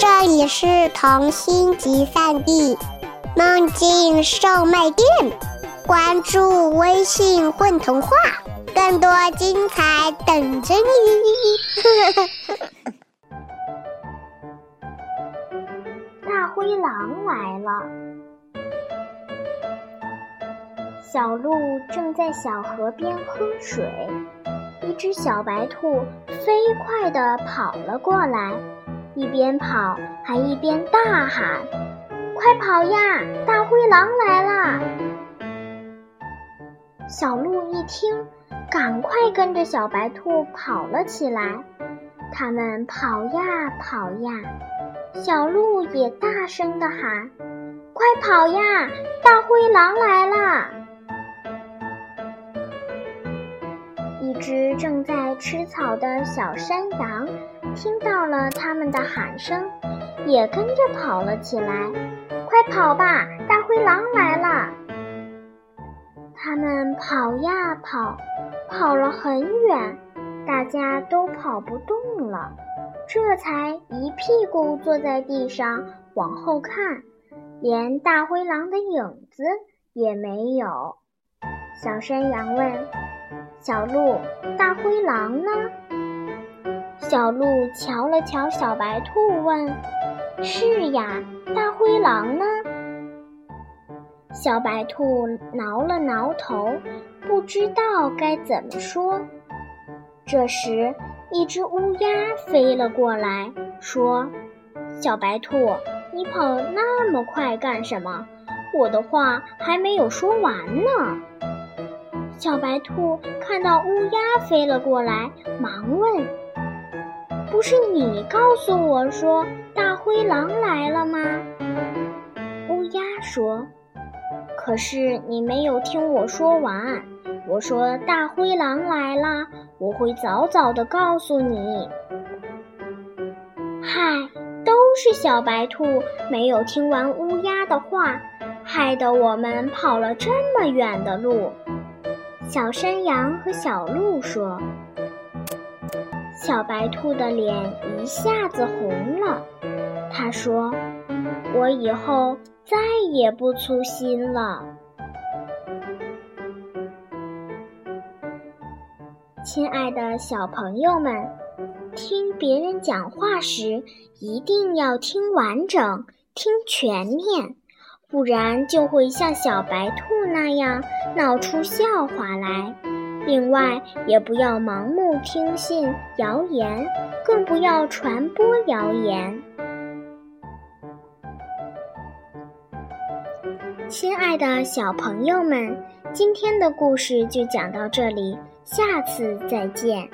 这里是童心集散地，梦境售卖店。关注微信“混童话”，更多精彩等着你。大灰狼来了。小鹿正在小河边喝水，一只小白兔飞快地跑了过来。一边跑还一边大喊：“快跑呀！大灰狼来啦！”小鹿一听，赶快跟着小白兔跑了起来。他们跑呀跑呀，小鹿也大声地喊：“快跑呀！大灰狼来啦！”一只正在吃草的小山羊。听到了他们的喊声，也跟着跑了起来。快跑吧，大灰狼来了！他们跑呀跑，跑了很远，大家都跑不动了，这才一屁股坐在地上往后看，连大灰狼的影子也没有。小山羊问：“小鹿，大灰狼呢？”小鹿瞧了瞧小白兔，问：“是呀，大灰狼呢？”小白兔挠了挠头，不知道该怎么说。这时，一只乌鸦飞了过来，说：“小白兔，你跑那么快干什么？我的话还没有说完呢。”小白兔看到乌鸦飞了过来，忙问。不是你告诉我说大灰狼来了吗？乌鸦说：“可是你没有听我说完。我说大灰狼来了，我会早早的告诉你。”嗨，都是小白兔没有听完乌鸦的话，害得我们跑了这么远的路。小山羊和小鹿说。小白兔的脸一下子红了，他说：“我以后再也不粗心了。”亲爱的小朋友们，听别人讲话时一定要听完整、听全面，不然就会像小白兔那样闹出笑话来。另外，也不要盲目听信谣言，更不要传播谣言。亲爱的小朋友们，今天的故事就讲到这里，下次再见。